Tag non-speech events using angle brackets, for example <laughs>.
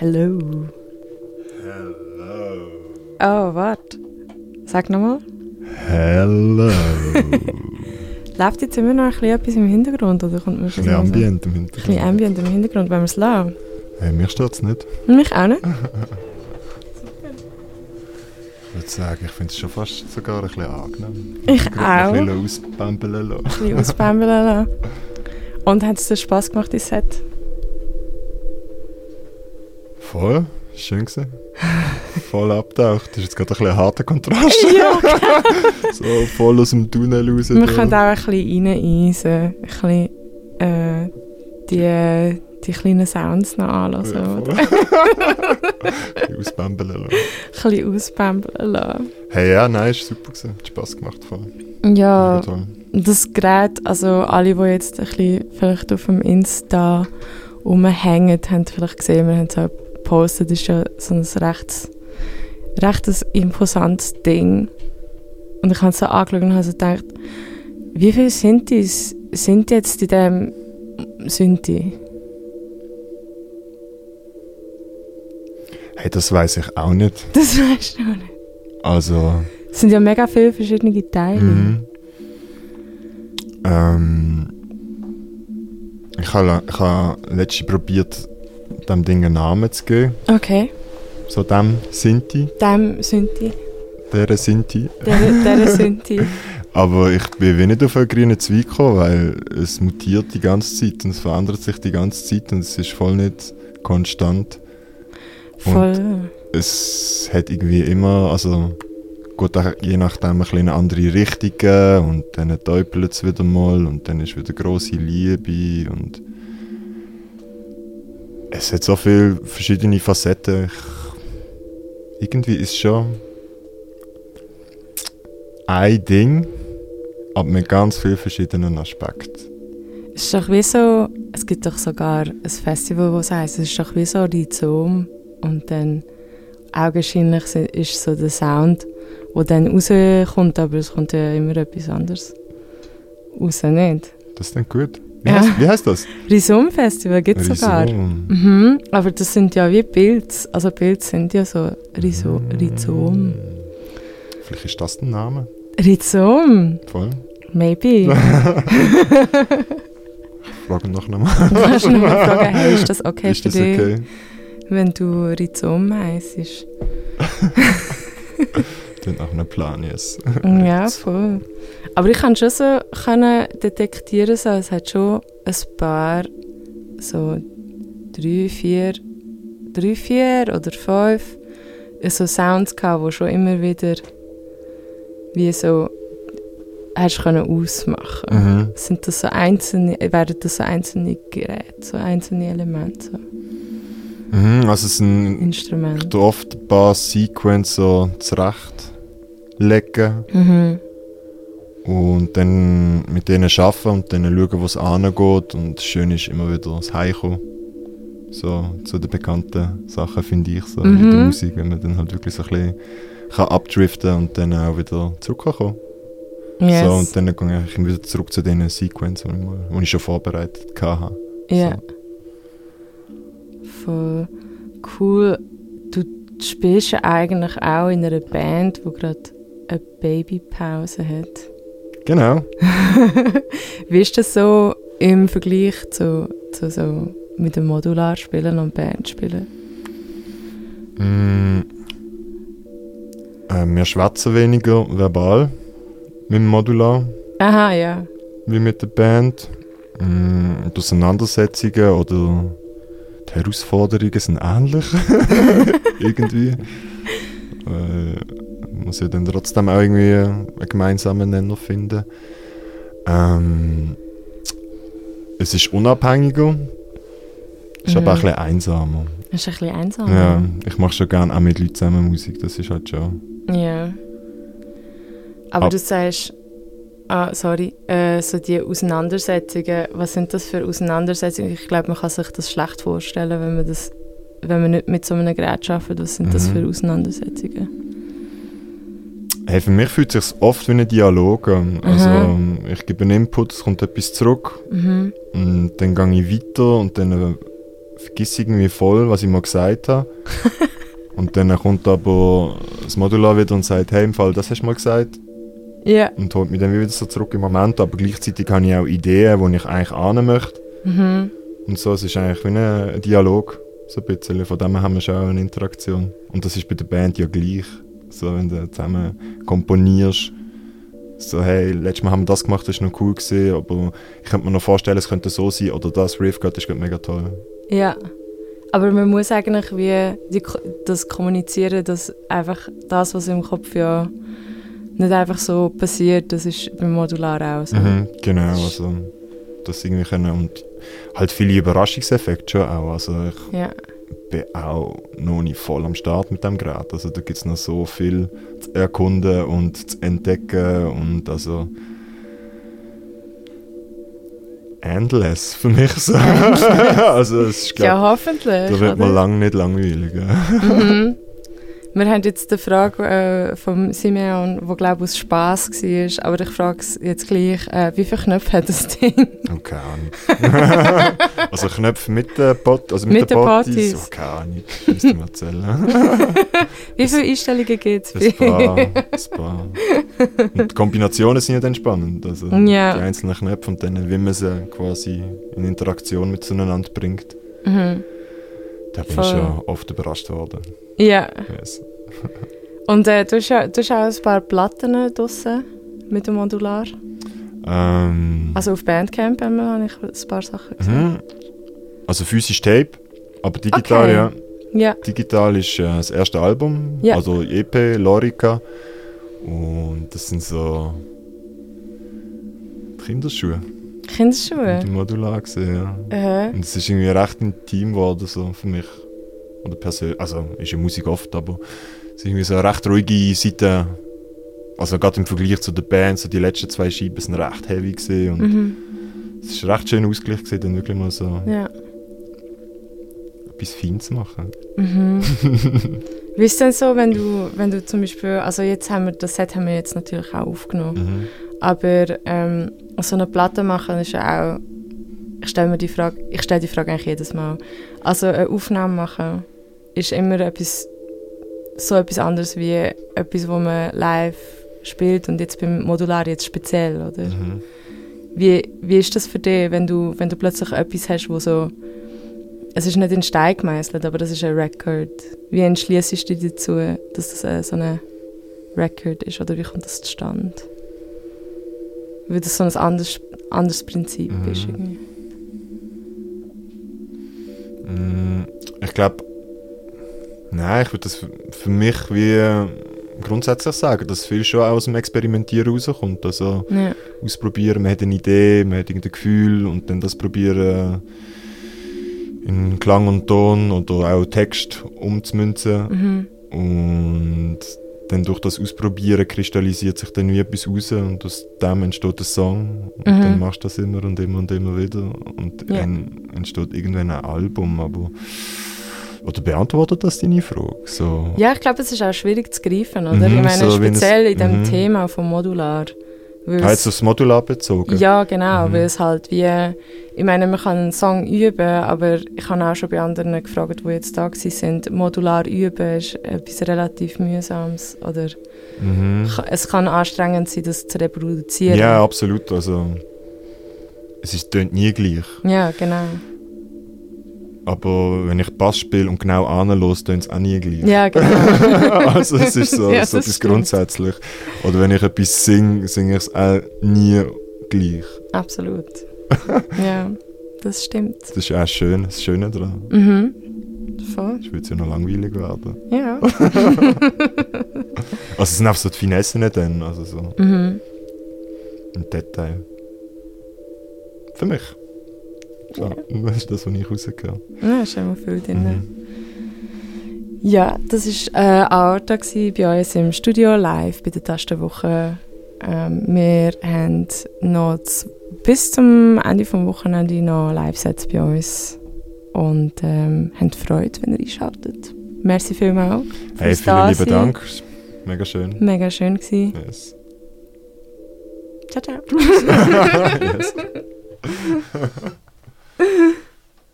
Hello. Hello. Oh, warte. Sag nochmal. Hello. Läuft jetzt immer noch ein bisschen etwas im Hintergrund? Oder kommt Ein bisschen Ambient im Ein Hintergrund. bisschen Ambient im Hintergrund, wenn wir es lassen. Hey, mir stört es nicht. Und mich auch nicht. Ich würde sagen, ich finde es schon fast sogar ein bisschen angenehm. Ich auch. Ein Ein bisschen ausbambeln lassen. bisschen ausbambeln <laughs> lassen. Und hat es dir Spass gemacht, dein Set? Voll. Schön gesehen. Voll abtaucht. Das ist jetzt gerade ein bisschen ein harter Kontrast. ja. <laughs> so voll aus dem Tunnel raus. Wir da. können auch ein bisschen reineisen. Ein bisschen äh, die, die kleinen Sounds noch anlassen. Ja, oder? <laughs> Ein bisschen ausbambeln lassen. Ein bisschen ausbambeln lassen. Hey, ja, nein, ist super gewesen. Hat Spass gemacht. Voll. Ja, das Gerät, also alle, die jetzt ein bisschen vielleicht auf dem Insta rumhängen, haben vielleicht gesehen, wir haben es auch gepostet, ist ja so ein recht, recht imposantes Ding. Und ich habe es so angeschaut und habe so gedacht, wie viele Synthes sind jetzt in diesem Synthi? Hey, das weiß ich auch nicht. <laughs> Das weißt du noch nicht. Also. Es sind ja mega viele verschiedene Teile. Mhm. Ähm, ich habe ich ha letztens probiert, dem Ding einen Namen zu geben. Okay, So dem Sinti, dem Synthi, der Sinti. der, der <laughs> Synthi. Aber ich bin wie nicht auf einen grünen Zweig gekommen, weil es mutiert die ganze Zeit und es verändert sich die ganze Zeit und es ist voll nicht konstant. Voll. es hat irgendwie immer, also gut, je nachdem ein eine andere Richtung und dann täupelt es wieder mal und dann ist wieder grosse Liebe und es hat so viele verschiedene Facetten. Ich, irgendwie ist schon ein Ding, aber mit ganz vielen verschiedenen Aspekten. Es ist doch wie so, es gibt doch sogar ein Festival, das heisst, es ist doch wie so Rhizom und dann augenscheinlich ist so der Sound, der dann rauskommt, aber es kommt ja immer etwas anderes raus, nicht? Das ist dann gut. Wie, Ja. heißt, wie heißt das? Rhizom-Festival gibt es sogar. Mhm, aber das sind ja wie Pilze, also Pilze sind ja so Rhizo Mm. Rhizom. Vielleicht ist das der Name. Rhizom, Voll. maybe. <laughs> <laughs> Fragen noch nochmal. Du kannst nur mal fragen, hey, ist das okay ist für das dich? okay? Wenn du Rhizom heisst. <laughs> Klingt nach einem Plan, yes. <laughs> ja, voll. Aber ich kann schon so können detektieren, so, es hat schon ein paar, so drei, vier, drei, vier oder fünf so Sounds gehabt, die schon immer wieder wie so hast können ausmachen. Mhm. Sind das so einzelne, werden das so einzelne Geräte, so einzelne Elemente, so Mhm, also es sind Instrumente? oft ein paar Sequences so zurechtlegen Mhm. und dann mit denen arbeiten und dann schauen, wo es angeht und schön ist immer wieder das Heimkommen. So zu den bekannten Sachen finde ich so in der Mhm. Musik, wenn man dann halt wirklich so ein bisschen kann abdriften und dann auch wieder zurückkommen Yes. So, und dann gehe ich wieder zurück zu den Sequences, die ich, mal- die ich schon vorbereitet hatte. Ja. So. Voll cool. Du spielst ja eigentlich auch in einer Band, die gerade eine Babypause hat. Genau. <laughs> Wie ist das so im Vergleich zu, zu so mit dem Modular spielen und Band spielen? Mm, äh, wir schwätzen weniger verbal mit dem Modular Aha, ja. wie mit der Band. Mm, die Auseinandersetzungen oder die Herausforderungen sind ähnlich. <laughs> <laughs> irgendwie. Äh, muss ja dann trotzdem auch irgendwie einen gemeinsamen Nenner finden. Ähm, es ist unabhängiger, ist aber auch ein Mhm. bisschen einsamer. Das ist ein bisschen einsam. Ja, ich mache schon gerne auch mit Leuten zusammen Musik, das ist halt schon. Ja. Aber Ab- du sagst, ah, sorry, äh, so die Auseinandersetzungen, was sind das für Auseinandersetzungen? Ich glaube, man kann sich das schlecht vorstellen, wenn man das, wenn man nicht mit so einem Gerät arbeitet. Was sind das Mhm. für Auseinandersetzungen? Hey, für mich fühlt es sich oft wie ein Dialog an. Also, Aha. ähm, ich gebe einen Input, es kommt etwas zurück Mhm. und dann gehe ich weiter und dann äh, vergiss irgendwie voll, was ich mal gesagt habe. <laughs> und dann kommt aber das Modular wieder und sagt, hey, im Fall, das hast du mal gesagt. Ja. Und holt mich dann wieder so zurück im Moment. Aber gleichzeitig habe ich auch Ideen, die ich eigentlich ahnen möchte. Mhm. Und so, es ist eigentlich wie ein Dialog, so ein bisschen. Von dem her haben wir schon auch eine Interaktion. Und das ist bei der Band ja gleich. So, wenn du zusammen komponierst, so, hey, letztes Mal haben wir das gemacht, das war noch cool, gewesen, aber ich könnte mir noch vorstellen, es könnte so sein, oder das Riff gerade ist gerade mega toll. Ja. Aber man muss eigentlich wie die, das kommunizieren, dass einfach das, was im Kopf ja nicht einfach so passiert, das ist beim Modular auch so. Mhm, genau, also das irgendwie können und halt viele Überraschungseffekte schon auch, also ich Ja. Bin auch noch nicht voll am Start mit dem Gerät, also da gibt es noch so viel zu erkunden und zu entdecken und also endless für mich so. <laughs> also es ist, glaub, Ja, hoffentlich. da wird man oder? lange nicht langweilig. Mhm. Wir haben jetzt die Frage äh, von Simeon, die glaube ich aus Spass war, aber ich frage es jetzt gleich, äh, wie viele Knöpfe hat das Ding? Oh, keine <laughs> also Knöpfe mit der Pot, also mit, Mit den Potties. Oh, keine Ahnung, müsste man erzählen. <laughs> Wie viele Einstellungen gibt es? Ein paar, <laughs> ein paar. Und die Kombinationen sind ja dann spannend. Also Ja. die einzelnen Knöpfe und dann, wie man sie quasi in Interaktion mit zueinander bringt. Mhm. Da bin Voll. ich schon oft überrascht worden. Ja, Yes. <laughs> und äh, du, hast, du hast auch ein paar Platten draussen mit dem Modular. Ähm, Also auf Bandcamp haben wir, habe ich ein paar Sachen gesehen. mhm. also physisch Tape, aber digital, Okay. ja. Ja, Digital ist äh, das erste Album, Ja. also EP, Lorica. Und das sind so Kinderschuhe, Kinderschuhe. die modular gesehen, ja. Äh, Und es ist irgendwie recht intim geworden so für mich. Oder persönlich, also ist ja Musik oft, aber es ist irgendwie so eine recht ruhige Seite. Also gerade im Vergleich zu der Band, so die letzten zwei Scheiben sind recht heavy und mhm. es ist recht schön ausgeglichen gewesen, dann wirklich mal so Ja. etwas Feines zu machen. Mhm. <laughs> Wie ist denn so, wenn du, wenn du zum Beispiel, also jetzt haben wir, das Set haben wir jetzt natürlich auch aufgenommen, Mhm. aber ähm, so eine Platte machen ist ja auch, ich stelle mir die Frage, ich stelle die Frage eigentlich jedes Mal, also eine Aufnahme machen ist immer etwas, so etwas anderes wie etwas, wo man live spielt und jetzt beim Modular jetzt speziell, oder? Mhm. Wie, wie ist das für dich, wenn du, wenn du plötzlich etwas hast, wo so. Es ist nicht in Stein gemeißelt, aber das ist ein Record. Wie entschließt du dich dazu, dass das äh, so ein Record ist? Oder wie kommt das zustande? Weil das so ein anderes, anderes Prinzip Mhm. ist. Irgendwie. Mm, Ich glaube, nein, ich würde das für, mich wie grundsätzlich sagen, dass viel schon aus dem Experimentieren rauskommt. Also Ja. ausprobieren, man hat eine Idee, man hat irgendein Gefühl und dann das probieren in Klang und Ton oder auch Text umzumünzen. Mhm. Und dann durch das Ausprobieren kristallisiert sich dann wie etwas raus und aus dem entsteht ein Song. Und Mhm. dann machst du das immer und immer und immer wieder. Und Ja. dann entsteht irgendwann ein Album. Aber oder beantwortet das deine Frage? So. ja, ich glaube, es ist auch schwierig zu greifen, oder? Mhm, ich meine, so speziell in dem mhm. Thema vom Modular. Weil Ah, es- jetzt aufs Modular bezogen? Ja, genau, Mhm. weil es halt wie, ich meine, man kann einen Song üben, aber ich habe auch schon bei anderen gefragt, die jetzt da sind, modular üben ist etwas relativ mühsames oder Mhm. es kann anstrengend sein, das zu reproduzieren. Ja, absolut. Also, es ist tönt nie gleich. Ja, genau. Aber wenn ich Bass spiele und genau anlos, tönt es auch nie gleich. Ja, genau. <laughs> also es ist so, <laughs> Ja, so das etwas grundsätzlich. Oder wenn ich etwas singe, singe ich es auch nie gleich. Absolut. <laughs> Ja, das stimmt. Das ist auch schön, das Schöne daran. Mhm. Voll. Ich würde es ja noch langweilig werden. Ja. Also es sind einfach so die Finessen dann, also so Mhm. im Detail. Für mich. So, <laughs> das ist das, was ich rausgehört Ja, ist immer viel drin. Mhm. Ja, das war äh, Aorta gewesen bei uns im Studio live bei der Tastenwoche. Ähm, wir haben noch bis zum Ende des Wochenende noch Live-Sets bei uns und ähm, haben Freude, wenn ihr einschaltet. Merci vielmals. Hey, da vielen lieben. Dank. Mega schön. Mega schön gewesen. Yes. Ciao, ciao. <laughs> yes. <laughs>